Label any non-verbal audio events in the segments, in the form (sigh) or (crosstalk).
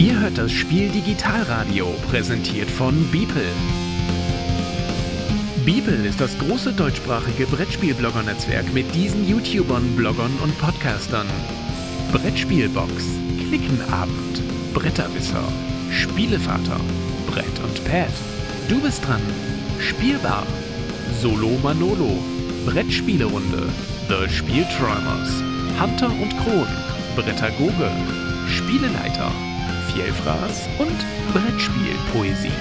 Ihr hört das Spiel Digitalradio, präsentiert von Beeple. Beeple ist das große deutschsprachige Brettspielblogger-Netzwerk mit diesen YouTubern, Bloggern und Podcastern. Brettspielbox, Klickenabend, Bretterwisser, Spielevater, Brett und Pad. Du bist dran. Spielbar. Solo Manolo. Brettspielerunde. The Spielträumers. Hunter und Kron. Brettagoge. Spieleleiter. Vielfraß und Brettspielpoesie.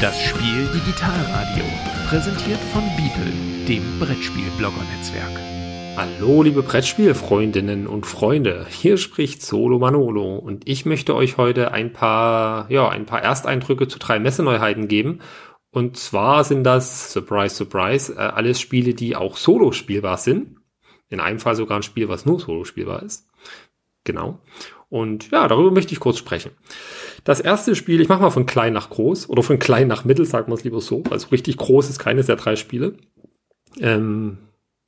Das Spiel Digitalradio, präsentiert von Beeple, dem Brettspiel-Blogger-Netzwerk. Hallo, liebe Brettspielfreundinnen und Freunde. Hier spricht Solo Manolo und ich möchte euch heute ein paar, ja, ein paar Ersteindrücke zu drei Messeneuheiten geben. Und zwar sind das, surprise, surprise, äh, alles Spiele, die auch solo spielbar sind. In einem Fall sogar ein Spiel, was nur solo spielbar ist. Genau. Und ja, darüber möchte ich kurz sprechen. Das erste Spiel, ich mache mal von klein nach groß oder von klein nach mittel, sagen wir es lieber so. Also richtig groß ist keines der drei Spiele. Ähm,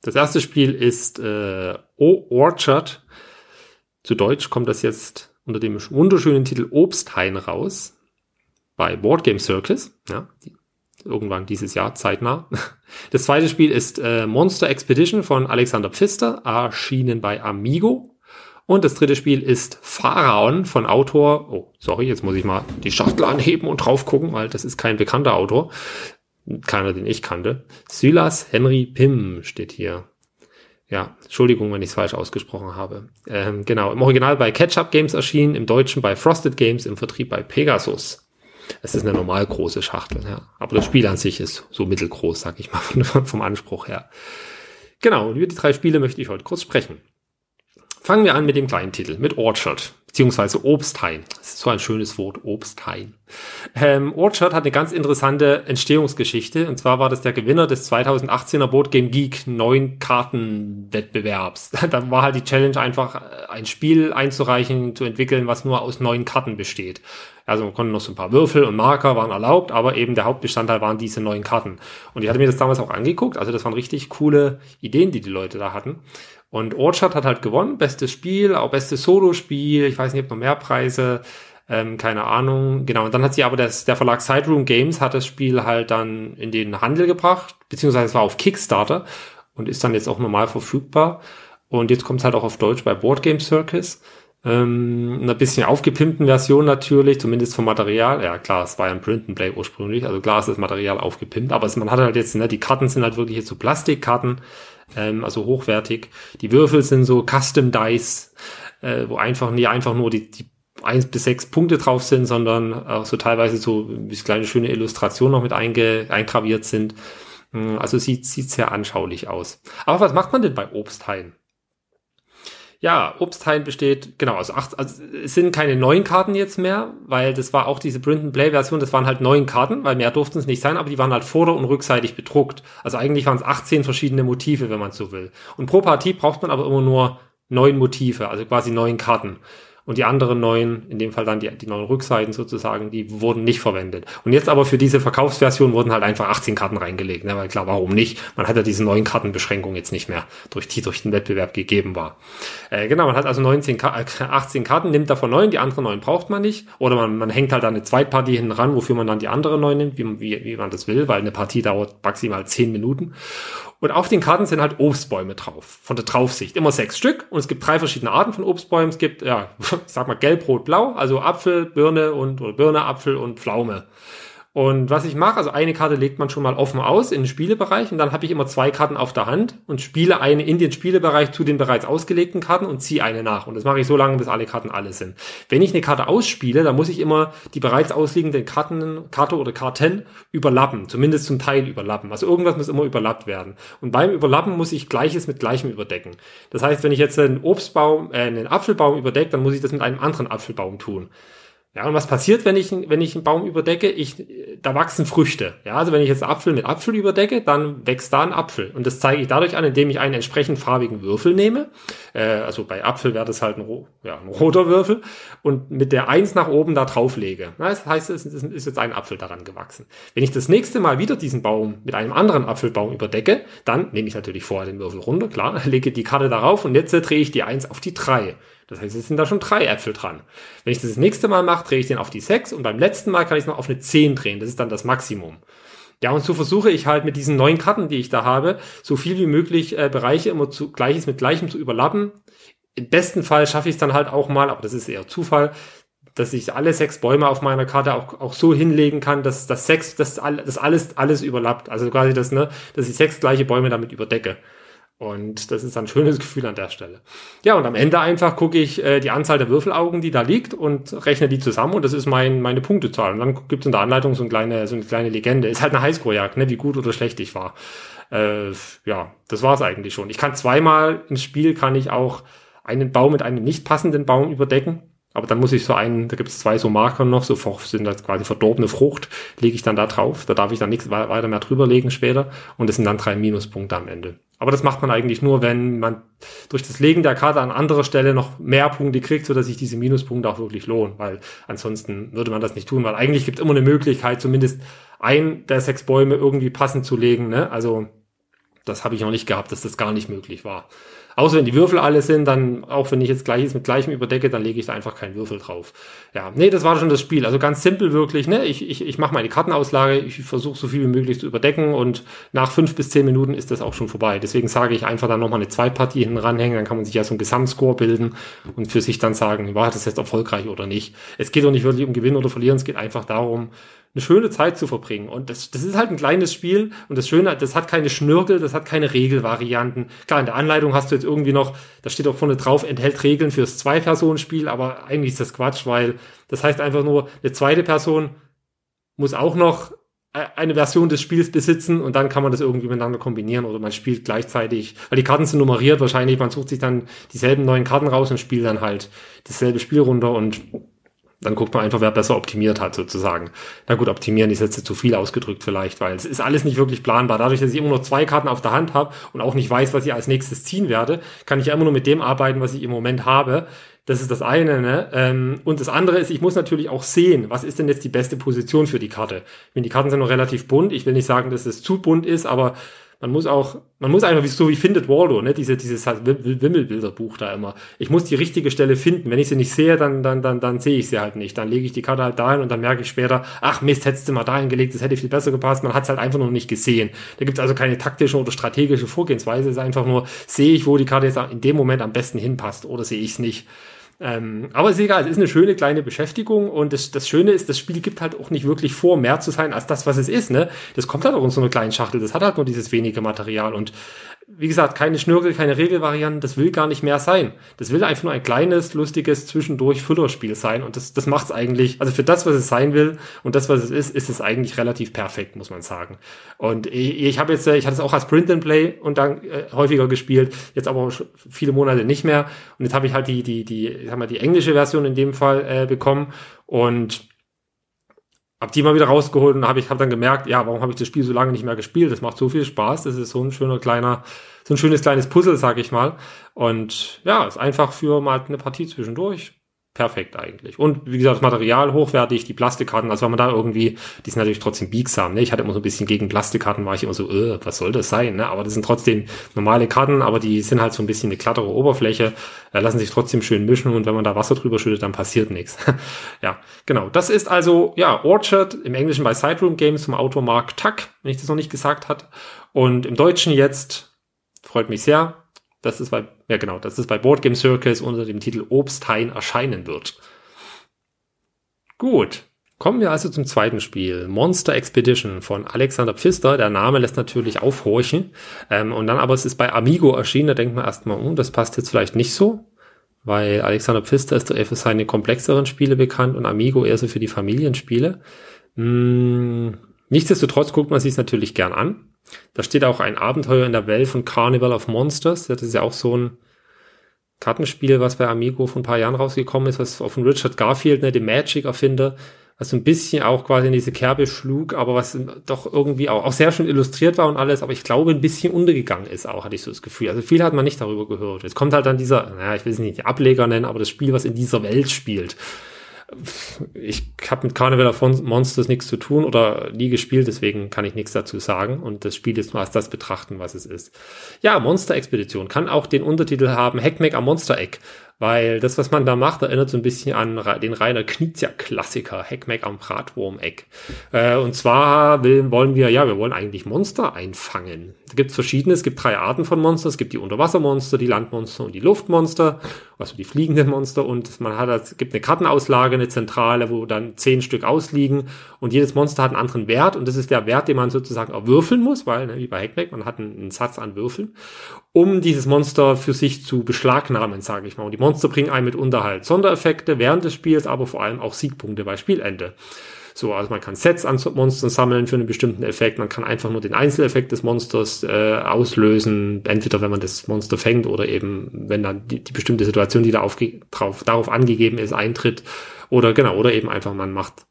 das erste Spiel ist äh, O Orchard. Zu Deutsch kommt das jetzt unter dem wunderschönen Titel Obsthain raus. Bei Board Game Circus. Ja, irgendwann dieses Jahr, zeitnah. (laughs) Das zweite Spiel ist äh, Monster Expedition von Alexander Pfister, erschienen bei Amigo. Und das dritte Spiel ist Pharaon von Autor, oh, sorry, jetzt muss ich mal die Schachtel anheben und drauf gucken, weil das ist kein bekannter Autor. Keiner, den ich kannte. Silas Henry Pym steht hier. Ja, Entschuldigung, wenn ich es falsch ausgesprochen habe. Ähm, genau, im Original bei Ketchup Games erschienen, im Deutschen bei Frosted Games, im Vertrieb bei Pegasus. Es ist eine normal große Schachtel, ja. Aber das Spiel an sich ist so mittelgroß, sag ich mal, (laughs) vom Anspruch her. Genau, und über die drei Spiele möchte ich heute kurz sprechen. Fangen wir an mit dem kleinen Titel, mit Orchard, beziehungsweise Obsthain. Das ist so ein schönes Wort, Obsthain. Ähm, Orchard hat eine ganz interessante Entstehungsgeschichte. Und zwar war das der Gewinner des 2018er Board Game Geek 9 Kartenwettbewerbs. (laughs) da war halt die Challenge einfach, äh, ein Spiel einzureichen, zu entwickeln, was nur aus neun Karten besteht. Also man konnte noch so ein paar Würfel und Marker waren erlaubt, aber eben der Hauptbestandteil waren diese neuen Karten. Und ich hatte mir das damals auch angeguckt. Also das waren richtig coole Ideen, die die Leute da hatten. Und Orchard hat halt gewonnen, bestes Spiel, auch bestes Solo-Spiel, ich weiß nicht, ob noch mehr Preise, ähm, keine Ahnung. Genau, und dann hat sie aber das, der Verlag Sideroom Games hat das Spiel halt dann in den Handel gebracht, beziehungsweise es war auf Kickstarter und ist dann jetzt auch normal verfügbar. Und jetzt kommt es halt auch auf Deutsch bei Board Game Circus. Ähm, eine bisschen aufgepimpten Version natürlich, zumindest vom Material. Ja klar, es war ja ein Print and Play ursprünglich, also klar ist das Material aufgepimpt, aber es, man hat halt jetzt, ne, die Karten sind halt wirklich jetzt so Plastikkarten, ähm, also hochwertig. Die Würfel sind so Custom Dice, äh, wo einfach nie einfach nur die, die eins bis sechs Punkte drauf sind, sondern auch so teilweise so bis kleine schöne Illustrationen noch mit einge, eingraviert sind. Hm, also sieht, sieht sehr anschaulich aus. Aber was macht man denn bei Obsthain? Ja, Obsthain besteht, genau, also acht, also es sind keine neuen Karten jetzt mehr, weil das war auch diese Print and Play Version, das waren halt neun Karten, weil mehr durften es nicht sein, aber die waren halt vorder- und rückseitig bedruckt. Also eigentlich waren es 18 verschiedene Motive, wenn man so will. Und pro Partie braucht man aber immer nur neun Motive, also quasi neun Karten. Und die anderen neun, in dem Fall dann die, die neuen Rückseiten sozusagen, die wurden nicht verwendet. Und jetzt aber für diese Verkaufsversion wurden halt einfach 18 Karten reingelegt. Ne? Weil klar, warum nicht? Man hat ja diese neuen Kartenbeschränkung jetzt nicht mehr durch die durch den Wettbewerb gegeben war. Äh, genau, man hat also 19, 18 äh, Karten, nimmt davon neun, die anderen neun braucht man nicht. Oder man, man hängt halt eine Zweitpartie hinten ran, wofür man dann die andere neun nimmt, wie, wie, wie man das will, weil eine Partie dauert maximal 10 Minuten. Und auf den Karten sind halt Obstbäume drauf, von der Draufsicht. Immer sechs Stück. Und es gibt drei verschiedene Arten von Obstbäumen. Es gibt, ja, (laughs) sag mal gelb, rot, blau. Also Apfel, Birne und, oder Birne, Apfel und Pflaume. Und was ich mache, also eine Karte legt man schon mal offen aus in den Spielebereich und dann habe ich immer zwei Karten auf der Hand und spiele eine in den Spielebereich zu den bereits ausgelegten Karten und ziehe eine nach. Und das mache ich so lange, bis alle Karten alle sind. Wenn ich eine Karte ausspiele, dann muss ich immer die bereits ausliegenden Karten, Karte oder Karten überlappen, zumindest zum Teil überlappen. Also irgendwas muss immer überlappt werden. Und beim Überlappen muss ich Gleiches mit Gleichem überdecken. Das heißt, wenn ich jetzt einen Obstbaum, äh, einen Apfelbaum überdecke, dann muss ich das mit einem anderen Apfelbaum tun. Ja, und was passiert, wenn ich, wenn ich einen Baum überdecke? Ich, da wachsen Früchte. Ja, also wenn ich jetzt Apfel mit Apfel überdecke, dann wächst da ein Apfel. Und das zeige ich dadurch an, indem ich einen entsprechend farbigen Würfel nehme. äh, also bei Apfel wäre das halt ein, ja, ein roter Würfel, und mit der Eins nach oben da drauf lege. Das heißt, es ist jetzt ein Apfel daran gewachsen. Wenn ich das nächste Mal wieder diesen Baum mit einem anderen Apfelbaum überdecke, dann nehme ich natürlich vorher den Würfel runter, klar, lege die Karte darauf und jetzt drehe ich die Eins auf die drei. Das heißt, es sind da schon drei Äpfel dran. Wenn ich das, das nächste Mal mache, drehe ich den auf die sechs und beim letzten Mal kann ich es noch auf eine zehn drehen. Das ist dann das Maximum. Ja, und so versuche ich halt mit diesen neuen Karten, die ich da habe, so viel wie möglich äh, Bereiche immer zu Gleiches mit Gleichem zu überlappen. Im besten Fall schaffe ich es dann halt auch mal, aber das ist eher Zufall, dass ich alle sechs Bäume auf meiner Karte auch, auch so hinlegen kann, dass das sechs, dass das alles, alles überlappt. Also quasi das, ne, dass ich sechs gleiche Bäume damit überdecke. Und das ist ein schönes Gefühl an der Stelle. Ja, und am Ende einfach gucke ich äh, die Anzahl der Würfelaugen, die da liegt und rechne die zusammen und das ist mein, meine Punktezahl. Und dann gibt es in der Anleitung so eine kleine, so eine kleine Legende. Ist halt eine Highscore-Jagd, ne, wie gut oder schlecht ich war. Äh, ja, das war's eigentlich schon. Ich kann zweimal im Spiel kann ich auch einen Baum mit einem nicht passenden Baum überdecken. Aber dann muss ich so einen, da gibt es zwei so Marker noch, so sind das quasi verdorbene Frucht, lege ich dann da drauf. Da darf ich dann nichts weiter mehr drüber legen später. Und das sind dann drei Minuspunkte am Ende. Aber das macht man eigentlich nur, wenn man durch das Legen der Karte an anderer Stelle noch mehr Punkte kriegt, so dass sich diese Minuspunkte auch wirklich lohnen. Weil ansonsten würde man das nicht tun, weil eigentlich gibt es immer eine Möglichkeit, zumindest ein der sechs Bäume irgendwie passend zu legen. Ne? Also das habe ich noch nicht gehabt, dass das gar nicht möglich war. Außer wenn die Würfel alle sind, dann, auch wenn ich jetzt gleiches mit gleichem überdecke, dann lege ich da einfach keinen Würfel drauf. Ja, nee, das war schon das Spiel. Also ganz simpel wirklich, ne? Ich, ich, ich mache meine Kartenauslage, ich versuche so viel wie möglich zu überdecken und nach fünf bis zehn Minuten ist das auch schon vorbei. Deswegen sage ich einfach dann nochmal eine Zweitpartie hinten ranhängen, dann kann man sich ja so einen Gesamtscore bilden und für sich dann sagen, war das jetzt erfolgreich oder nicht. Es geht doch nicht wirklich um Gewinnen oder Verlieren, es geht einfach darum, eine schöne Zeit zu verbringen. Und das, das ist halt ein kleines Spiel und das Schöne, das hat keine Schnörkel, das hat keine Regelvarianten. Klar, in der Anleitung hast du jetzt irgendwie noch, da steht auch vorne drauf, enthält Regeln fürs Zwei-Personen-Spiel, aber eigentlich ist das Quatsch, weil das heißt einfach nur, eine zweite Person muss auch noch e, eine Version des Spiels besitzen und dann kann man das irgendwie miteinander kombinieren oder man spielt gleichzeitig, weil die Karten sind nummeriert wahrscheinlich, man sucht sich dann dieselben neuen Karten raus und spielt dann halt dasselbe Spiel runter und dann guckt man einfach, wer besser optimiert hat, sozusagen. Na gut, optimieren ist jetzt zu viel ausgedrückt vielleicht, weil es ist alles nicht wirklich planbar. Dadurch, dass ich immer nur zwei Karten auf der Hand habe und auch nicht weiß, was ich als nächstes ziehen werde, kann ich ja immer nur mit dem arbeiten, was ich im Moment habe. Das ist das eine. Ne? Ähm, und das andere ist, ich muss natürlich auch sehen, was ist denn jetzt die beste Position für die Karte. Wenn die Karten sind noch relativ bunt, ich will nicht sagen, dass es zu bunt ist, aber man muss auch, man muss einfach, so wie findet Waldo, ne, diese, dieses Wimmelbilderbuch da immer. Ich muss die richtige Stelle finden. Wenn ich sie nicht sehe, dann, dann, dann, dann sehe ich sie halt nicht. Dann lege ich die Karte halt dahin und dann merke ich später, ach Mist, hättest du mal dahin gelegt, das hätte viel besser gepasst. Man hat es halt einfach noch nicht gesehen. Da gibt es also keine taktische oder strategische Vorgehensweise. Es ist einfach nur, sehe ich, wo die Karte jetzt in dem Moment am besten hinpasst oder sehe ich es nicht. Ähm, aber ist egal, es ist eine schöne kleine Beschäftigung und das, das Schöne ist, das Spiel gibt halt auch nicht wirklich vor, mehr zu sein als das, was es ist. Ne? Das kommt halt auch in so einer kleinen Schachtel, das hat halt nur dieses wenige Material und wie gesagt, keine Schnörkel, keine Regelvarianten, das will gar nicht mehr sein. Das will einfach nur ein kleines, lustiges, zwischendurch Füllerspiel sein und das, das macht's eigentlich, also für das, was es sein will und das, was es ist, ist es eigentlich relativ perfekt, muss man sagen. Und ich, ich habe jetzt, ich hatte es auch als Print and Play und dann äh, häufiger gespielt, jetzt aber viele Monate nicht mehr und jetzt habe ich halt die, die, die, ich sag mal, die englische Version in dem Fall äh, bekommen und hab die mal wieder rausgeholt und habe ich hab dann gemerkt, ja, warum habe ich das Spiel so lange nicht mehr gespielt? Das macht so viel Spaß, das ist so ein schöner kleiner, so ein schönes kleines Puzzle, sag ich mal. Und ja, ist einfach für mal eine Partie zwischendurch perfekt eigentlich. Und wie gesagt, das Material hochwertig, die Plastikkarten, also wenn man da irgendwie, die sind natürlich trotzdem biegsam, ne? Ich hatte immer so ein bisschen gegen Plastikkarten, war ich immer so, äh, was soll das sein, ne? Aber das sind trotzdem normale Karten, aber die sind halt so ein bisschen eine glattere Oberfläche, äh, lassen sich trotzdem schön mischen und wenn man da Wasser drüber schüttet, dann passiert nichts. (laughs) ja, genau. Das ist also, ja, Orchard, im Englischen bei Sideroom Games vom Autor Mark Tuck, wenn ich das noch nicht gesagt hat. Und im Deutschen jetzt, freut mich sehr, das ist bei, ja genau, das ist bei Board Game Circus unter dem Titel Obsthain erscheinen wird. Gut. Kommen wir also zum zweiten Spiel. Monster Expedition von Alexander Pfister. Der Name lässt natürlich aufhorchen. Ähm, und dann aber es ist bei Amigo erschienen. Da denkt man erstmal, oh, das passt jetzt vielleicht nicht so. Weil Alexander Pfister ist für seine komplexeren Spiele bekannt und Amigo eher so für die Familienspiele. Hm, nichtsdestotrotz guckt man sich natürlich gern an. Da steht auch ein Abenteuer in der Welt von Carnival of Monsters. Das ist ja auch so ein Kartenspiel, was bei Amigo vor ein paar Jahren rausgekommen ist, was von Richard Garfield, ne, dem Magic-Erfinder, was so ein bisschen auch quasi in diese Kerbe schlug, aber was doch irgendwie auch, auch sehr schön illustriert war und alles, aber ich glaube ein bisschen untergegangen ist auch, hatte ich so das Gefühl. Also viel hat man nicht darüber gehört. Jetzt kommt halt dann dieser, naja, ich will es nicht Ableger nennen, aber das Spiel, was in dieser Welt spielt ich habe mit Carnival of Monsters nichts zu tun oder nie gespielt, deswegen kann ich nichts dazu sagen und das Spiel jetzt mal als das betrachten, was es ist. Ja, Monster Expedition kann auch den Untertitel haben Hackmack am Monster Egg weil das, was man da macht, erinnert so ein bisschen an den Rainer Knizia-Klassiker, Heckmeck am Bratwurm-Eck. Äh, und zwar will, wollen wir, ja, wir wollen eigentlich Monster einfangen. Da gibt es verschiedene, es gibt drei Arten von Monster. Es gibt die Unterwassermonster, die Landmonster und die Luftmonster, also die fliegenden Monster. Und man hat, es gibt eine Kartenauslage, eine Zentrale, wo dann zehn Stück ausliegen. Und jedes Monster hat einen anderen Wert. Und das ist der Wert, den man sozusagen erwürfeln muss, weil, ne, wie bei Heckmeck, man hat einen, einen Satz an Würfeln, um dieses Monster für sich zu beschlagnahmen, sage ich mal. Und die Monster bringen einem mitunter halt Sondereffekte während des Spiels, aber vor allem auch Siegpunkte bei Spielende. So, also man kann Sets an Monstern sammeln für einen bestimmten Effekt. Man kann einfach nur den Einzeleffekt des Monsters äh, auslösen, entweder wenn man das Monster fängt oder eben, wenn dann die, die bestimmte Situation, die da aufge drauf, darauf angegeben ist, eintritt. Oder genau, oder eben einfach man macht,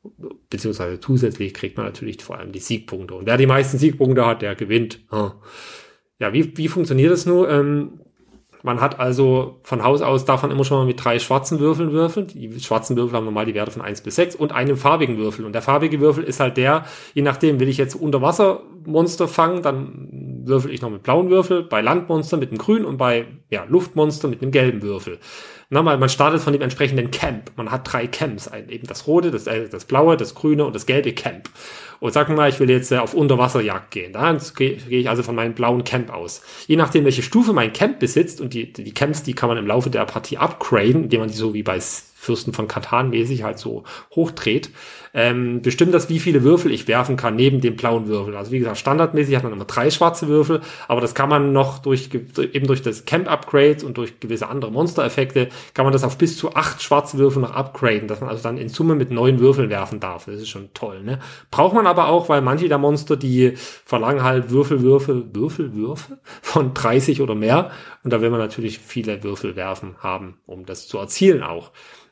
beziehungsweise zusätzlich kriegt man natürlich vor allem die Siegpunkte. Und wer die meisten Siegpunkte hat, der gewinnt. Ja, wie, wie funktioniert das nur? Ähm, man hat also von Haus aus man immer schon mal mit drei schwarzen Würfeln würfeln. Die schwarzen Würfel haben normal die Werte von eins bis sechs und einem farbigen Würfel. Und der farbige Würfel ist halt der, je nachdem, will ich jetzt Unterwassermonster fangen, dann würfel ich noch mit blauen Würfel, bei Landmonster mit einem grünen und bei ja, Luftmonster mit einem gelben Würfel. Na, man, man startet von dem entsprechenden Camp. Man hat drei Camps, ein, eben das rote, das, äh, das blaue, das grüne und das gelbe Camp. Und sag mal, ich will jetzt äh, auf Unterwasserjagd gehen. Dann gehe geh ich also von meinem blauen Camp aus. Je nachdem, welche Stufe mein Camp besitzt und die, die Camps, die kann man im Laufe der Partie upgraden, indem man die so wie bei Fürsten von Katan mäßig halt so hochdreht, ähm, bestimmt das, wie viele Würfel ich werfen kann neben dem blauen Würfel. Also wie gesagt, standardmäßig hat man immer drei schwarze Würfel, aber das kann man noch durch eben durch das Camp Upgrades und durch gewisse andere Monster-Effekte kann man das auf bis zu acht schwarze Würfel noch upgraden, dass man also dann in Summe mit neun Würfeln werfen darf. Das ist schon toll, ne? Braucht man aber auch, weil manche der Monster, die verlangen halt Würfel, Würfel, Würfel, Würfel von 30 oder mehr. Und da will man natürlich viele Würfel werfen haben, um das zu erzielen auch.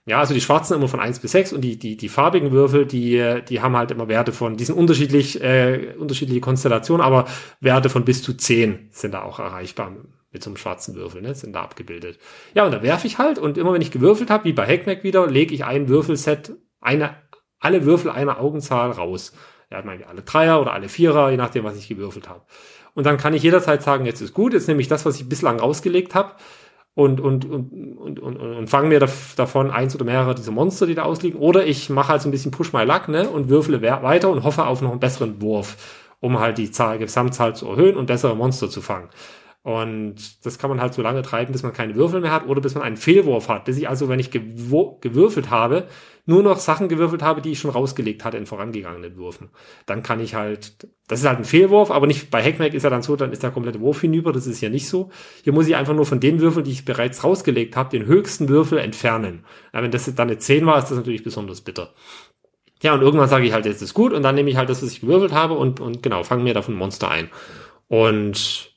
Ja, also die schwarzen immer von eins bis sechs und die, die, die farbigen Würfel, die, die haben halt immer Werte von, die sind unterschiedlich, äh, unterschiedliche Konstellationen, aber Werte von bis zu zehn sind da auch erreichbar mit so einem schwarzen Würfel, ne, sind da abgebildet. Ja, und da werfe ich halt und immer wenn ich gewürfelt habe, wie bei Hackmack wieder, lege ich ein Würfelset, eine, alle Würfel einer Augenzahl raus. Ja, meine, alle Dreier oder alle Vierer, je nachdem, was ich gewürfelt habe. Und dann kann ich jederzeit sagen, jetzt ist gut, jetzt nehme ich das, was ich bislang rausgelegt habe, und, und, und, und, und, und fangen mir davon eins oder mehrere dieser Monster, die da ausliegen. Oder ich mache halt so ein bisschen Push My Luck, ne, und würfle weiter und hoffe auf noch einen besseren Wurf, um halt die Zahl, Gesamtzahl zu erhöhen und bessere Monster zu fangen. Und das kann man halt so lange treiben, bis man keine Würfel mehr hat oder bis man einen Fehlwurf hat. Bis ich also, wenn ich gewürfelt habe, nur noch Sachen gewürfelt habe, die ich schon rausgelegt hatte in vorangegangenen Würfen. Dann kann ich halt, das ist halt ein Fehlwurf, aber nicht bei Hackmack ist ja dann so, dann ist der komplette Wurf hinüber, das ist ja nicht so. Hier muss ich einfach nur von den Würfeln, die ich bereits rausgelegt habe, den höchsten Würfel entfernen. Ja, wenn das dann eine 10 war, ist das natürlich besonders bitter. Ja, und irgendwann sage ich halt, jetzt ist gut und dann nehme ich halt das, was ich gewürfelt habe und, und genau, fange mir davon Monster ein. Und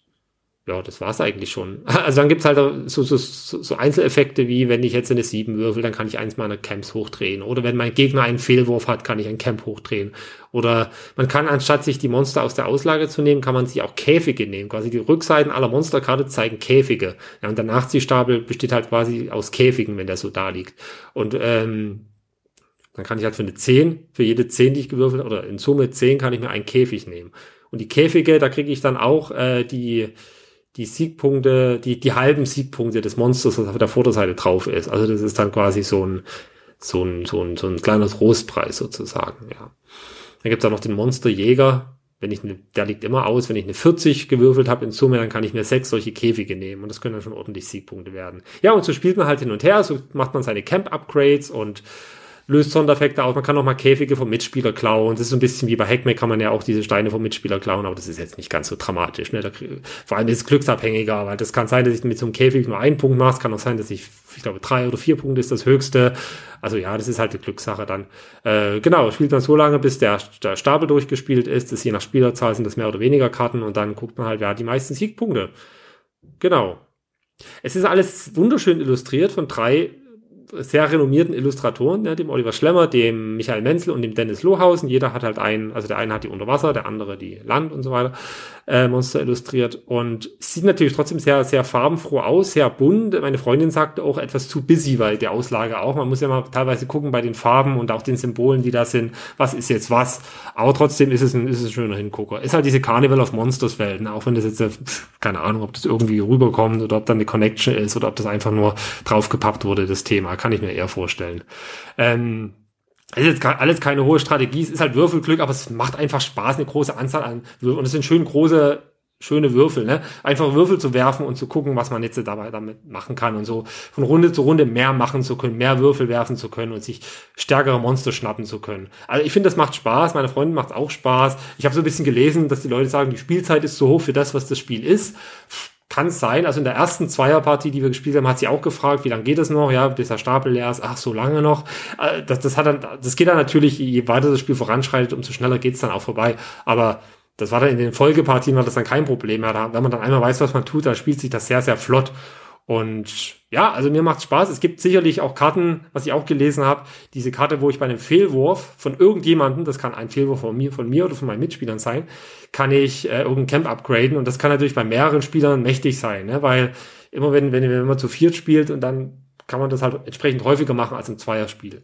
ja, das war's eigentlich schon. (laughs) Also dann gibt's halt so, so, so Einzeleffekte wie, wenn ich jetzt eine 7 würfel, dann kann ich eins meiner Camps hochdrehen. Oder wenn mein Gegner einen Fehlwurf hat, kann ich ein Camp hochdrehen. Oder man kann, anstatt sich die Monster aus der Auslage zu nehmen, kann man sich auch Käfige nehmen. Quasi die Rückseiten aller Monsterkarte zeigen Käfige. Ja, und der Nachziehstapel besteht halt quasi aus Käfigen, wenn der so da liegt. Und ähm, dann kann ich halt für eine 10, für jede 10, die ich gewürfelt, oder in Summe 10 kann ich mir einen Käfig nehmen. Und die Käfige, da kriege ich dann auch äh, die die Siegpunkte, die, die halben Siegpunkte des Monsters, was auf der Vorderseite drauf ist. Also das ist dann quasi so ein, so ein, so ein, so ein kleiner Trostpreis sozusagen, ja. Dann gibt's auch noch den Monsterjäger. Wenn ich eine, der liegt immer aus, wenn ich eine 40 gewürfelt habe in Summe, dann kann ich mir sechs solche Käfige nehmen und das können dann schon ordentlich Siegpunkte werden. Ja, und so spielt man halt hin und her, so macht man seine Camp-Upgrades und löst Sondereffekte aus. Man kann auch mal Käfige vom Mitspieler klauen. Das ist so ein bisschen wie bei Hackmack kann man ja auch diese Steine vom Mitspieler klauen, aber das ist jetzt nicht ganz so dramatisch. Ne? Da, vor allem ist es glücksabhängiger, weil das kann sein, dass ich mit so einem Käfig nur einen Punkt mache. Es kann auch sein, dass ich, ich glaube, drei oder vier Punkte ist das höchste. Also ja, das ist halt die Glückssache dann. Äh, genau, spielt man so lange, bis der, der Stapel durchgespielt ist. Das je nach Spielerzahl sind das mehr oder weniger Karten und dann guckt man halt, wer hat die meisten Siegpunkte. Genau. Es ist alles wunderschön illustriert von drei sehr renommierten Illustratoren, ja, dem Oliver Schlemmer, dem Michael Menzel und dem Dennis Lohausen. Jeder hat halt einen, also der eine hat die Unterwasser, der andere die Land und so weiter, äh, Monster illustriert. Und sieht natürlich trotzdem sehr, sehr farbenfroh aus, sehr bunt. Meine Freundin sagte auch etwas zu busy, weil die Auslage auch. Man muss ja mal teilweise gucken bei den Farben und auch den Symbolen, die da sind. Was ist jetzt was? Aber trotzdem ist es ein, ist es ein schöner Hingucker. Ist halt diese Carnival of Monsters Welt, ne? auch wenn das jetzt, äh, keine Ahnung, ob das irgendwie rüberkommt oder ob da eine Connection ist oder ob das einfach nur draufgepappt wurde, das Thema. Kann ich mir eher vorstellen. Ähm, es ist jetzt alles keine hohe Strategie, es ist halt Würfelglück, aber es macht einfach Spaß, eine große Anzahl an Würfeln. Und es sind schön große, schöne Würfel, ne? Einfach Würfel zu werfen und zu gucken, was man jetzt dabei damit machen kann und so von Runde zu Runde mehr machen zu können, mehr Würfel werfen zu können und sich stärkere Monster schnappen zu können. Also ich finde, das macht Spaß, meine Freundin macht auch Spaß. Ich habe so ein bisschen gelesen, dass die Leute sagen, die Spielzeit ist zu hoch für das, was das Spiel ist kann es sein, also in der ersten Zweierpartie, die wir gespielt haben, hat sie auch gefragt, wie lange geht es noch, ja, bis der Stapel leer ist, ach, so lange noch. Äh, das, das hat dann, das geht dann natürlich, je weiter das Spiel voranschreitet, umso schneller geht's dann auch vorbei. Aber das war dann in den Folgepartien war das dann kein Problem mehr. Wenn man dann einmal weiß, was man tut, dann spielt sich das sehr, sehr flott. Und ja, also mir macht Spaß. Es gibt sicherlich auch Karten, was ich auch gelesen habe, diese Karte, wo ich bei einem Fehlwurf von irgendjemandem, das kann ein Fehlwurf von mir, von mir oder von meinen Mitspielern sein, kann ich äh, irgendein Camp upgraden und das kann natürlich bei mehreren Spielern mächtig sein, ne? weil immer wenn, wenn, wenn man zu viert spielt und dann kann man das halt entsprechend häufiger machen als im Zweierspiel.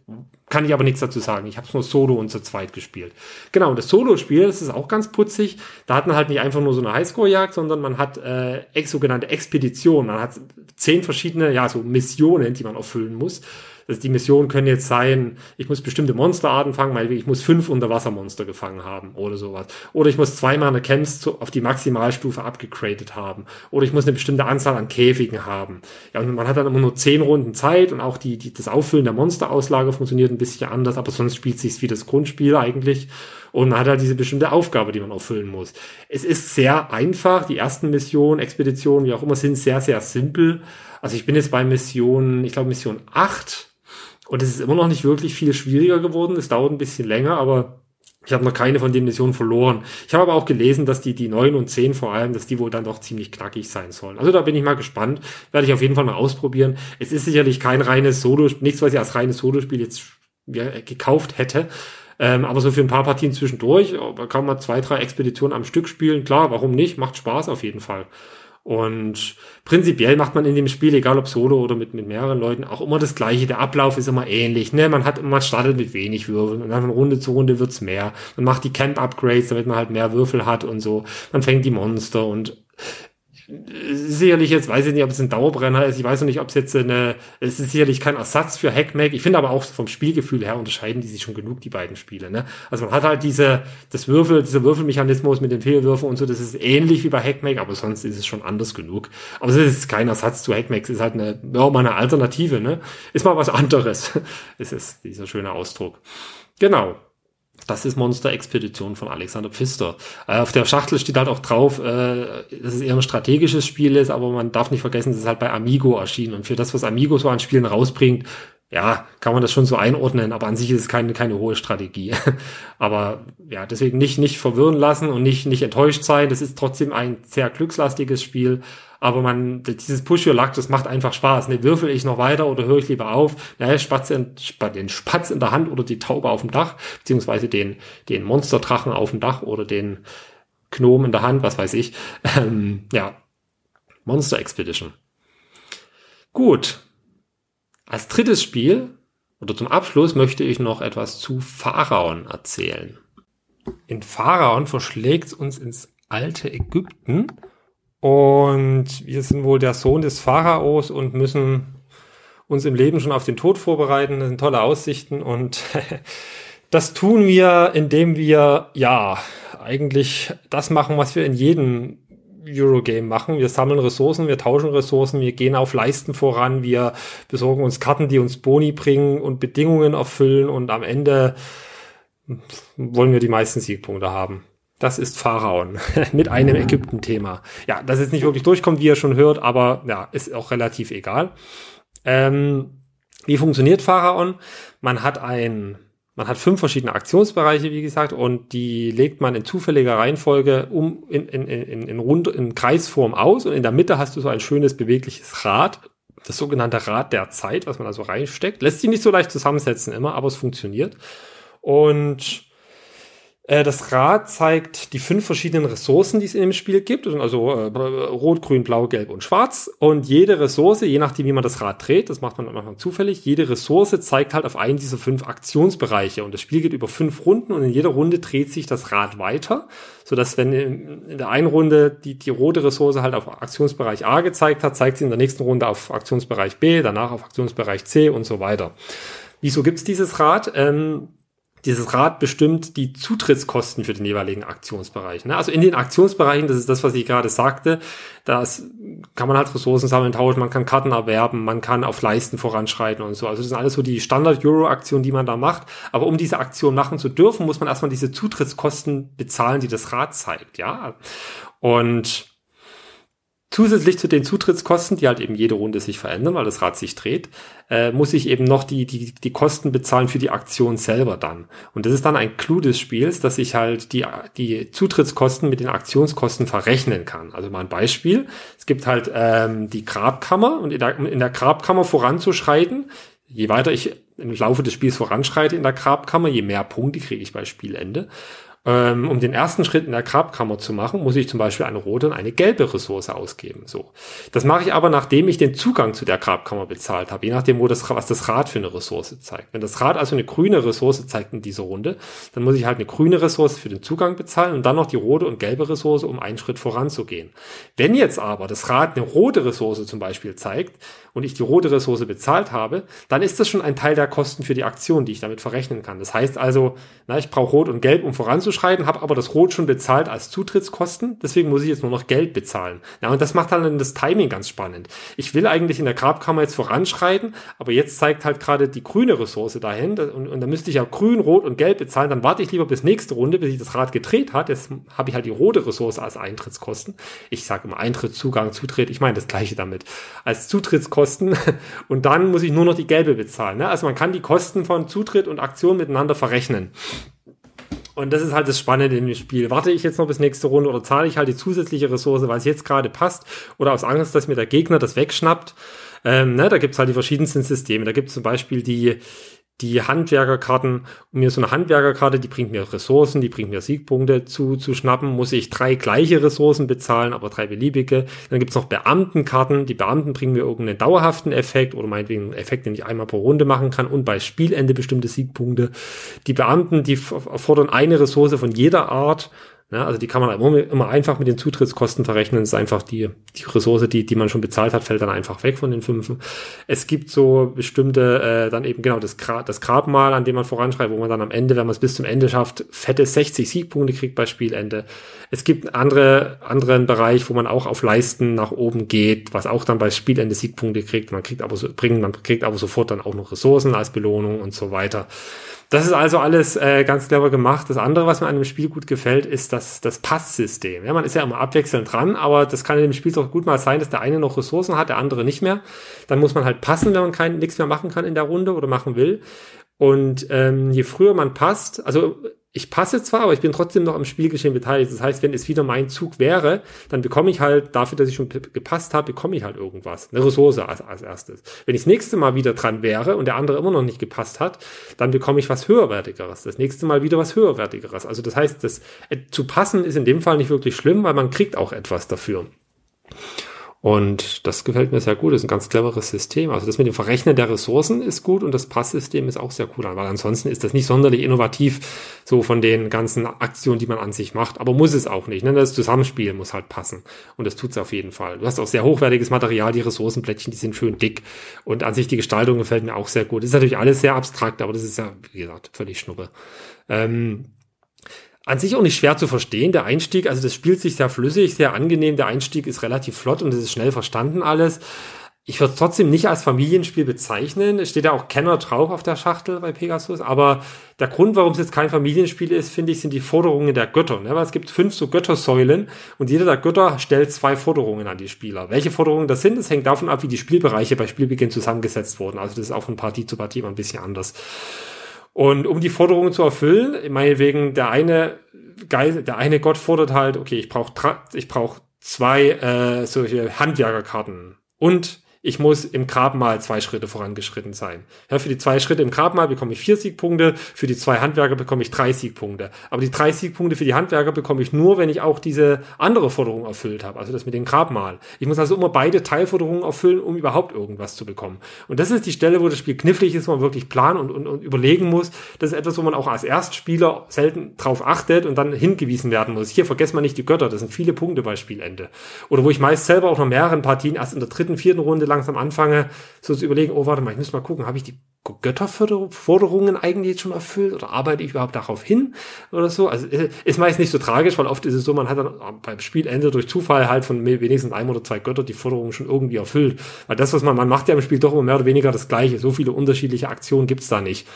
Kann ich aber nichts dazu sagen. Ich habe es nur Solo und zu zweit gespielt. Genau, und das Solo-Spiel, das ist auch ganz putzig. Da hat man halt nicht einfach nur so eine Highscore-Jagd, sondern man hat äh, sogenannte Expeditionen. Man hat zehn verschiedene, ja, so Missionen, die man erfüllen muss. Also die Missionen können jetzt sein, ich muss bestimmte Monsterarten fangen, weil ich muss fünf Unterwassermonster gefangen haben oder sowas. Oder ich muss zweimal eine Camps zu, auf die Maximalstufe abgegradet haben. Oder ich muss eine bestimmte Anzahl an Käfigen haben. Ja, und man hat dann immer nur zehn Runden Zeit und auch die, die, das Auffüllen der Monsterauslage funktioniert ein bisschen anders, aber sonst spielt sich's wie das Grundspiel eigentlich. Und man hat halt diese bestimmte Aufgabe, die man erfüllen muss. Es ist sehr einfach. Die ersten Missionen, Expeditionen, wie auch immer, sind sehr, sehr simpel. Also ich bin jetzt bei Mission, ich glaube Mission 8 und es ist immer noch nicht wirklich viel schwieriger geworden. Es dauert ein bisschen länger, aber ich habe noch keine von den Missionen verloren. Ich habe aber auch gelesen, dass die, die 9 und 10 vor allem, dass die wohl dann doch ziemlich knackig sein sollen. Also da bin ich mal gespannt. Werde ich auf jeden Fall mal ausprobieren. Es ist sicherlich kein reines Solo, nichts, was ich als reines Solospiel jetzt ja, gekauft hätte. Ähm, aber so für ein paar Partien zwischendurch, da kann man zwei, drei Expeditionen am Stück spielen. Klar, warum nicht? Macht Spaß auf jeden Fall. Und prinzipiell macht man in dem Spiel, egal ob solo oder mit, mit mehreren Leuten, auch immer das Gleiche. Der Ablauf ist immer ähnlich. Ne? Man hat, man startet mit wenig Würfeln und dann von Runde zu Runde wird's mehr. Man macht die Camp-Upgrades, damit man halt mehr Würfel hat und so. Man fängt die Monster und sicherlich jetzt, weiß ich nicht, ob es ein Dauerbrenner ist, ich weiß noch nicht, ob es jetzt eine, es ist sicherlich kein Ersatz für Hackmack. Ich finde aber auch vom Spielgefühl her unterscheiden die sich schon genug, die beiden Spiele, ne? Also man hat halt diese, das Würfel, dieser Würfelmechanismus mit den Fehlwürfen und so, das ist ähnlich wie bei Hackmack, aber sonst ist es schon anders genug. Aber es ist kein Ersatz zu Hackmack, es ist halt eine, ja, mal eine Alternative, ne? Ist mal was anderes. (laughs) es ist dieser schöne Ausdruck. Genau. Das ist Monster Expedition von Alexander Pfister. Äh, auf der Schachtel steht halt auch drauf, äh, dass es eher ein strategisches Spiel ist, aber man darf nicht vergessen, es ist halt bei Amigo erschienen. Und für das, was Amigo so an Spielen rausbringt, ja, kann man das schon so einordnen, aber an sich ist es keine, keine hohe Strategie. (laughs) aber ja, deswegen nicht, nicht verwirren lassen und nicht, nicht enttäuscht sein. Das ist trotzdem ein sehr glückslastiges Spiel. Aber man, dieses Push Your Luck, das macht einfach Spaß. Ne, würfel ich noch weiter oder höre ich lieber auf? Naja, Spatz in, den Spatz in der Hand oder die Taube auf dem Dach, beziehungsweise den, den Monsterdrachen auf dem Dach oder den Gnom in der Hand, was weiß ich. (laughs) Ähm, ja, Monster Expedition. Gut, als drittes Spiel oder zum Abschluss möchte ich noch etwas zu Pharaon erzählen. In Pharaon verschlägt uns ins alte Ägypten und wir sind wohl der Sohn des Pharaos und müssen uns im Leben schon auf den Tod vorbereiten. Das sind tolle Aussichten und (laughs) das tun wir, indem wir ja eigentlich das machen, was wir in jedem Eurogame machen. Wir sammeln Ressourcen, wir tauschen Ressourcen, wir gehen auf Leisten voran, wir besorgen uns Karten, die uns Boni bringen und Bedingungen erfüllen und am Ende wollen wir die meisten Siegpunkte haben. Das ist Pharaon (laughs) mit einem Ägypten-Thema. Ja, dass es nicht wirklich durchkommt, wie ihr schon hört, aber ja, ist auch relativ egal. Ähm, wie funktioniert Pharaon? Man hat ein man hat fünf verschiedene Aktionsbereiche, wie gesagt, und die legt man in zufälliger Reihenfolge um in, in, in, in, Rund, in Kreisform aus und in der Mitte hast du so ein schönes bewegliches Rad. das sogenannte Rad der Zeit, was man da so reinsteckt. Lässt sich nicht so leicht zusammensetzen immer, aber es funktioniert. Und das Rad zeigt die fünf verschiedenen Ressourcen, die es in dem Spiel gibt. Also äh, Rot, Grün, Blau, Gelb und Schwarz. Und jede Ressource, je nachdem, wie man das Rad dreht, das macht man manchmal zufällig, jede Ressource zeigt halt auf einen dieser fünf Aktionsbereiche. Und das Spiel geht über fünf Runden und in jeder Runde dreht sich das Rad weiter, sodass wenn in der einen Runde die, die rote Ressource halt auf Aktionsbereich A gezeigt hat, zeigt sie in der nächsten Runde auf Aktionsbereich B, danach auf Aktionsbereich C und so weiter. Wieso gibt's dieses Rad? Ähm, dieses Rad bestimmt die Zutrittskosten für den jeweiligen Aktionsbereich. Ne? Also in den Aktionsbereichen, das ist das, was ich gerade sagte, das kann man halt Ressourcen sammeln, tauschen, man kann Karten erwerben, man kann auf Leisten voranschreiten und so. Also das sind alles so die Standard-Euro-Aktionen, die man da macht. Aber um diese Aktion machen zu dürfen, muss man erstmal diese Zutrittskosten bezahlen, die das Rad zeigt. Ja. Und Zusätzlich zu den Zutrittskosten, die halt eben jede Runde sich verändern, weil das Rad sich dreht, äh, muss ich eben noch die, die, die Kosten bezahlen für die Aktion selber dann. Und das ist dann ein Clou des Spiels, dass ich halt die, die Zutrittskosten mit den Aktionskosten verrechnen kann. Also mal ein Beispiel. Es gibt halt ähm, die Grabkammer und in der, in der Grabkammer voranzuschreiten, je weiter ich im Laufe des Spiels voranschreite in der Grabkammer, je mehr Punkte kriege ich bei Spielende. Ähm, um den ersten Schritt in der Grabkammer zu machen, muss ich zum Beispiel eine rote und eine gelbe Ressource ausgeben. So, das mache ich aber, nachdem ich den Zugang zu der Grabkammer bezahlt habe, je nachdem, wo das, was das Rad für eine Ressource zeigt. Wenn das Rad also eine grüne Ressource zeigt in dieser Runde, dann muss ich halt eine grüne Ressource für den Zugang bezahlen und dann noch die rote und gelbe Ressource, um einen Schritt voranzugehen. Wenn jetzt aber das Rad eine rote Ressource zum Beispiel zeigt und ich die rote Ressource bezahlt habe, dann ist das schon ein Teil der Kosten für die Aktion, die ich damit verrechnen kann. Das heißt also, na, ich brauche rot und gelb, um voranzuschreiten habe aber das Rot schon bezahlt als Zutrittskosten, deswegen muss ich jetzt nur noch Geld bezahlen. Ja, und das macht dann das Timing ganz spannend. Ich will eigentlich in der Grabkammer jetzt voranschreiten, aber jetzt zeigt halt gerade die grüne Ressource dahin und, und dann müsste ich ja grün, rot und gelb bezahlen, dann warte ich lieber bis nächste Runde, bis ich das Rad gedreht hat. Jetzt habe ich halt die rote Ressource als Eintrittskosten. Ich sage immer Eintritt, Zugang, Zutritt, ich meine das gleiche damit. Als Zutrittskosten (laughs) und dann muss ich nur noch die gelbe bezahlen. Ne? Also man kann die Kosten von Zutritt und Aktion miteinander verrechnen. Und das ist halt das Spannende dem Spiel. Warte ich jetzt noch bis nächste Runde oder zahle ich halt die zusätzliche Ressource, weil es jetzt gerade passt oder aus Angst, dass mir der Gegner das wegschnappt. Ähm, ne, da gibt's halt die verschiedensten Systeme. Da gibt's zum Beispiel die, die Handwerkerkarten, um mir so eine Handwerkerkarte, die bringt mir Ressourcen, die bringt mir Siegpunkte zu, zu schnappen, muss ich drei gleiche Ressourcen bezahlen, aber drei beliebige. Dann gibt's noch Beamtenkarten, die Beamten bringen mir irgendeinen dauerhaften Effekt oder meinetwegen einen Effekt, den ich einmal pro Runde machen kann und bei Spielende bestimmte Siegpunkte. Die Beamten, die fordern eine Ressource von jeder Art ja, also die kann man immer, einfach mit den Zutrittskosten verrechnen. Das ist einfach die, die Ressource, die, die man schon bezahlt hat, fällt dann einfach weg von den Fünfen. Es gibt so bestimmte, äh, dann eben genau das, Gra das Grabmal, an dem man voranschreibt, wo man dann am Ende, wenn man es bis zum Ende schafft, fette 60 Siegpunkte kriegt bei Spielende. Es gibt andere, anderen Bereich, wo man auch auf Leisten nach oben geht, was auch dann bei Spielende Siegpunkte kriegt. Man kriegt aber so, bringen, man kriegt aber sofort dann auch noch Ressourcen als Belohnung und so weiter. Das ist also alles äh, ganz clever gemacht. Das andere, was mir an dem Spiel gut gefällt, ist das, das Passsystem. Ja, man ist ja immer abwechselnd dran, aber das kann in dem Spiel doch gut mal sein, dass der eine noch Ressourcen hat, der andere nicht mehr. Dann muss man halt passen, wenn man kein nichts mehr machen kann in der Runde oder machen will. Und ähm, je früher man passt, also ich passe zwar, aber ich bin trotzdem noch am Spielgeschehen beteiligt. Das heißt, wenn es wieder mein Zug wäre, dann bekomme ich halt, dafür, dass ich schon gepasst habe, bekomme ich halt irgendwas. Eine Ressource als, als erstes. Wenn ich das nächste Mal wieder dran wäre und der andere immer noch nicht gepasst hat, dann bekomme ich was höherwertigeres. Das nächste Mal wieder was höherwertigeres. Also das heißt, das äh, zu passen ist in dem Fall nicht wirklich schlimm, weil man kriegt auch etwas dafür. Und das gefällt mir sehr gut. Das ist ein ganz cleveres System. Also das mit dem Verrechnen der Ressourcen ist gut und das Passsystem ist auch sehr cool. Weil ansonsten ist das nicht sonderlich innovativ, so von den ganzen Aktionen, die man an sich macht. Aber muss es auch nicht. Ne? Das Zusammenspiel muss halt passen. Und das tut's auf jeden Fall. Du hast auch sehr hochwertiges Material. Die Ressourcenplättchen, die sind schön dick. Und an sich die Gestaltung gefällt mir auch sehr gut. Ist natürlich alles sehr abstrakt, aber das ist ja, wie gesagt, völlig schnuppe. Ähm, an sich auch nicht schwer zu verstehen. Der Einstieg, also das spielt sich sehr flüssig, sehr angenehm. Der Einstieg ist relativ flott und es ist schnell verstanden alles. Ich würde es trotzdem nicht als Familienspiel bezeichnen. Es steht ja auch Kenner drauf auf der Schachtel bei Pegasus. Aber der Grund, warum es jetzt kein Familienspiel ist, finde ich, sind die Forderungen der Götter. Ne? Weil es gibt fünf so Göttersäulen und jeder der Götter stellt zwei Forderungen an die Spieler. Welche Forderungen das sind, das hängt davon ab, wie die Spielbereiche bei Spielbeginn zusammengesetzt wurden. Also das ist auch von Partie zu Partie immer ein bisschen anders. Und um die Forderungen zu erfüllen, meinetwegen der eine Geist, der eine Gott fordert halt, okay, ich brauche ich brauch zwei äh, solche Handwerkerkarten und ich muss im Grabmal zwei Schritte vorangeschritten sein. Ja, für die zwei Schritte im Grabmal bekomme ich vier Siegpunkte, für die zwei Handwerker bekomme ich drei Siegpunkte. Aber die drei Siegpunkte für die Handwerker bekomme ich nur, wenn ich auch diese andere Forderung erfüllt habe, also das mit dem Grabmal. Ich muss also immer beide Teilforderungen erfüllen, um überhaupt irgendwas zu bekommen. Und das ist die Stelle, wo das Spiel knifflig ist, wo man wirklich planen und, und, und überlegen muss. Das ist etwas, wo man auch als Erstspieler selten drauf achtet und dann hingewiesen werden muss. Hier vergesst man nicht die Götter, das sind viele Punkte bei Spielende. Oder wo ich meist selber auch noch mehreren Partien erst in der dritten, vierten Runde lang langsam anfange, so zu überlegen, oh, warte mal, ich muss mal gucken, habe ich die Götterforderungen eigentlich jetzt schon erfüllt oder arbeite ich überhaupt darauf hin oder so? Also äh, ist meist nicht so tragisch, weil oft ist es so, man hat dann beim Spielende durch Zufall halt von wenigstens einem oder zwei Götter die Forderungen schon irgendwie erfüllt. Weil das, was man, man macht ja im Spiel doch immer mehr oder weniger das Gleiche. So viele unterschiedliche Aktionen gibt's da nicht.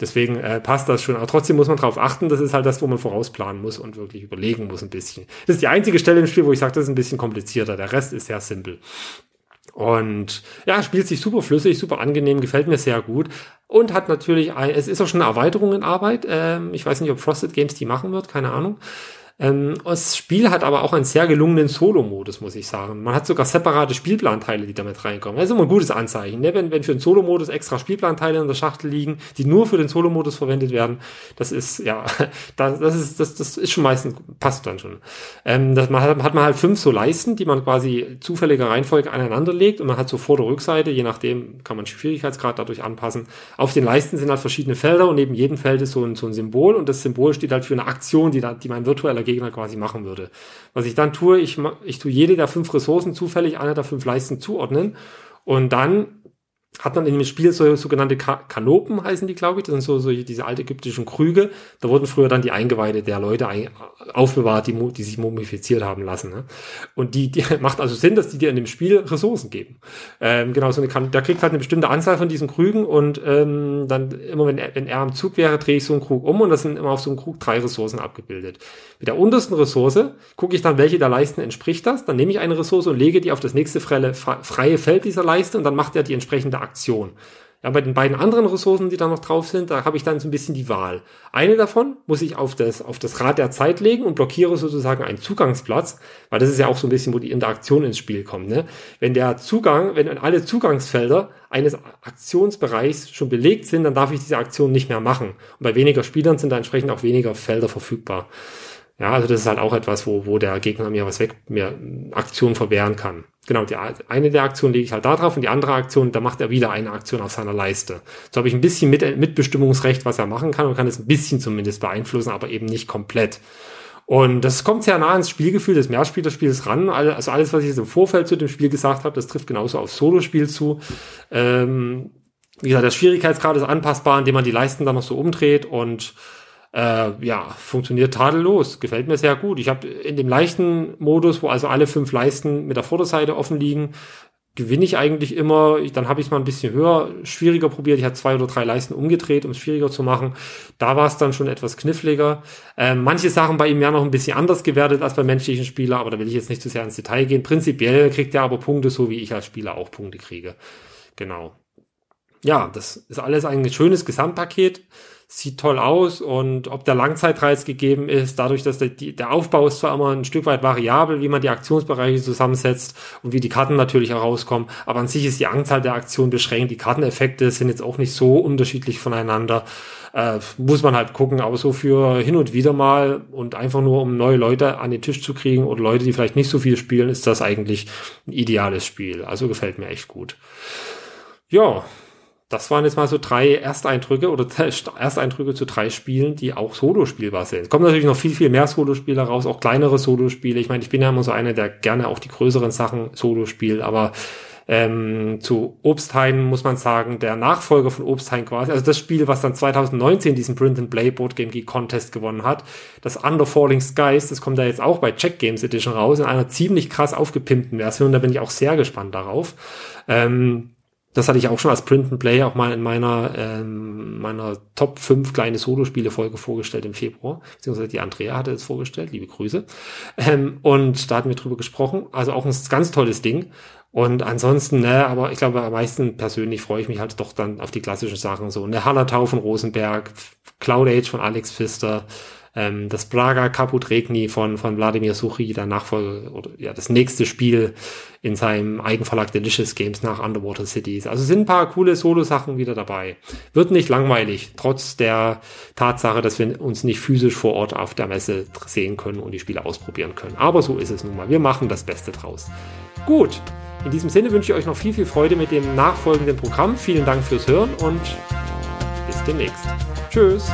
Deswegen äh, passt das schon. Aber trotzdem muss man darauf achten, das ist halt das, wo man vorausplanen muss und wirklich überlegen muss ein bisschen. Das ist die einzige Stelle im Spiel, wo ich sage, das ist ein bisschen komplizierter. Der Rest ist sehr simpel. Und ja, spielt sich super flüssig, super angenehm, gefällt mir sehr gut. Und hat natürlich, ein, es ist auch schon eine Erweiterung in Arbeit. Ähm, ich weiß nicht, ob Frosted Games die machen wird, keine Ahnung. Ähm, das Spiel hat aber auch einen sehr gelungenen Solo-Modus, muss ich sagen. Man hat sogar separate Spielplanteile, die damit reinkommen. Das ist immer ein gutes Anzeichen. Ne? Wenn, wenn für den Solo-Modus extra Spielplanteile in der Schachtel liegen, die nur für den Solo-Modus verwendet werden, das ist, ja, (laughs) das, das ist, das, das ist schon meistens, passt dann schon. Ähm, das, man hat, hat man halt fünf so Leisten, die man quasi zufälliger Reihenfolge aneinander legt und man hat so Vor- oder Rückseite, je nachdem kann man Schwierigkeitsgrad dadurch anpassen. Auf den Leisten sind halt verschiedene Felder und neben jedem Feld ist so ein, so ein Symbol und das Symbol steht halt für eine Aktion, die, da, die mein virtueller Gegner quasi machen würde. Was ich dann tue, ich, ich tue jede der fünf Ressourcen zufällig einer der fünf Leisten zuordnen und dann hat man in dem Spiel so sogenannte Kanopen, heißen die, glaube ich. Das sind so, so diese altägyptischen Krüge. Da wurden früher dann die Eingeweide der Leute ein, aufbewahrt, die, die sich mumifiziert haben lassen. Ne? Und die, die (laughs) macht also Sinn, dass die dir in dem Spiel Ressourcen geben. Ähm, genau, so eine kan der kriegt halt eine bestimmte Anzahl von diesen Krügen und ähm, dann immer, wenn er, wenn er am Zug wäre, drehe ich so einen Krug um und das sind immer auf so einem Krug drei Ressourcen abgebildet. Mit der untersten Ressource gucke ich dann, welche der Leisten entspricht das. Dann nehme ich eine Ressource und lege die auf das nächste freie Feld dieser Leiste und dann macht er die entsprechende Aktion. Ja, bei den beiden anderen Ressourcen, die da noch drauf sind, da habe ich dann so ein bisschen die Wahl. Eine davon muss ich auf das, auf das Rad der Zeit legen und blockiere sozusagen einen Zugangsplatz, weil das ist ja auch so ein bisschen, wo die Interaktion ins Spiel kommt. Ne? Wenn der Zugang, wenn alle Zugangsfelder eines Aktionsbereichs schon belegt sind, dann darf ich diese Aktion nicht mehr machen. Und bei weniger Spielern sind da entsprechend auch weniger Felder verfügbar. Ja, also das ist halt auch etwas, wo, wo der Gegner mir was weg, mir Aktionen verwehren kann. Genau, die eine der Aktionen lege ich halt da drauf und die andere Aktion, da macht er wieder eine Aktion auf seiner Leiste. So habe ich ein bisschen mit, Mitbestimmungsrecht, was er machen kann und kann es ein bisschen zumindest beeinflussen, aber eben nicht komplett. Und das kommt sehr nah ans Spielgefühl des Mehrspielerspiels ran. Also alles, was ich jetzt im Vorfeld zu dem Spiel gesagt habe, das trifft genauso aufs Solospiel zu. Ähm, wie gesagt, der Schwierigkeitsgrad ist anpassbar, indem man die Leisten dann noch so umdreht und äh, ja, funktioniert tadellos, gefällt mir sehr gut. Ich habe in dem leichten Modus, wo also alle fünf Leisten mit der Vorderseite offen liegen, gewinne ich eigentlich immer. Ich, dann habe ich es mal ein bisschen höher, schwieriger probiert. Ich habe zwei oder drei Leisten umgedreht, um es schwieriger zu machen. Da war es dann schon etwas kniffliger. Äh, manche Sachen bei ihm ja noch ein bisschen anders gewertet als bei menschlichen Spielern, aber da will ich jetzt nicht zu sehr ins Detail gehen. Prinzipiell kriegt er aber Punkte, so wie ich als Spieler auch Punkte kriege. Genau. Ja, das ist alles ein schönes Gesamtpaket sieht toll aus und ob der Langzeitreiz gegeben ist, dadurch, dass der, die, der Aufbau ist zwar immer ein Stück weit variabel, wie man die Aktionsbereiche zusammensetzt und wie die Karten natürlich herauskommen, aber an sich ist die Anzahl der Aktionen beschränkt. Die Karteneffekte sind jetzt auch nicht so unterschiedlich voneinander. Äh, muss man halt gucken, aber so für hin und wieder mal und einfach nur um neue Leute an den Tisch zu kriegen oder Leute, die vielleicht nicht so viel spielen, ist das eigentlich ein ideales Spiel. Also gefällt mir echt gut. Ja, das waren jetzt mal so drei Ersteindrücke oder (laughs) Ersteindrücke zu drei Spielen, die auch solo spielbar sind. Es kommen natürlich noch viel, viel mehr Solospiele raus, auch kleinere Solospiele. Ich meine, ich bin ja immer so einer, der gerne auch die größeren Sachen solo spielt, aber ähm, zu Obsthain muss man sagen, der Nachfolger von Obsthain quasi, also das Spiel, was dann 2019 diesen Print and Play Board Game Geek Contest gewonnen hat, das Under Falling Skies, das kommt da jetzt auch bei Check Games Edition raus, in einer ziemlich krass aufgepimpten Version, da bin ich auch sehr gespannt darauf. Ähm, das hatte ich auch schon als Print and Play auch mal in meiner, ähm, meiner Top 5 kleine Solospiele-Folge vorgestellt im Februar. Beziehungsweise die Andrea hatte es vorgestellt, liebe Grüße. Ähm, und da hatten wir drüber gesprochen. Also auch ein ganz tolles Ding. Und ansonsten, ne, aber ich glaube, am meisten persönlich freue ich mich halt doch dann auf die klassischen Sachen so. Ne, Hallertau von Rosenberg, Cloud Age von Alex Pfister, ähm, das Praga Caput Regni von, von Wladimir Suchi, der Nachfolger oder ja, das nächste Spiel in seinem Eigenverlag Delicious Games nach Underwater Cities. Also sind ein paar coole Solo-Sachen wieder dabei. Wird nicht langweilig, trotz der Tatsache, dass wir uns nicht physisch vor Ort auf der Messe sehen können und die Spiele ausprobieren können. Aber so ist es nun mal. Wir machen das Beste draus. Gut. In diesem Sinne wünsche ich euch noch viel, viel Freude mit dem nachfolgenden Programm. Vielen Dank fürs Hören und bis demnächst. Tschüss.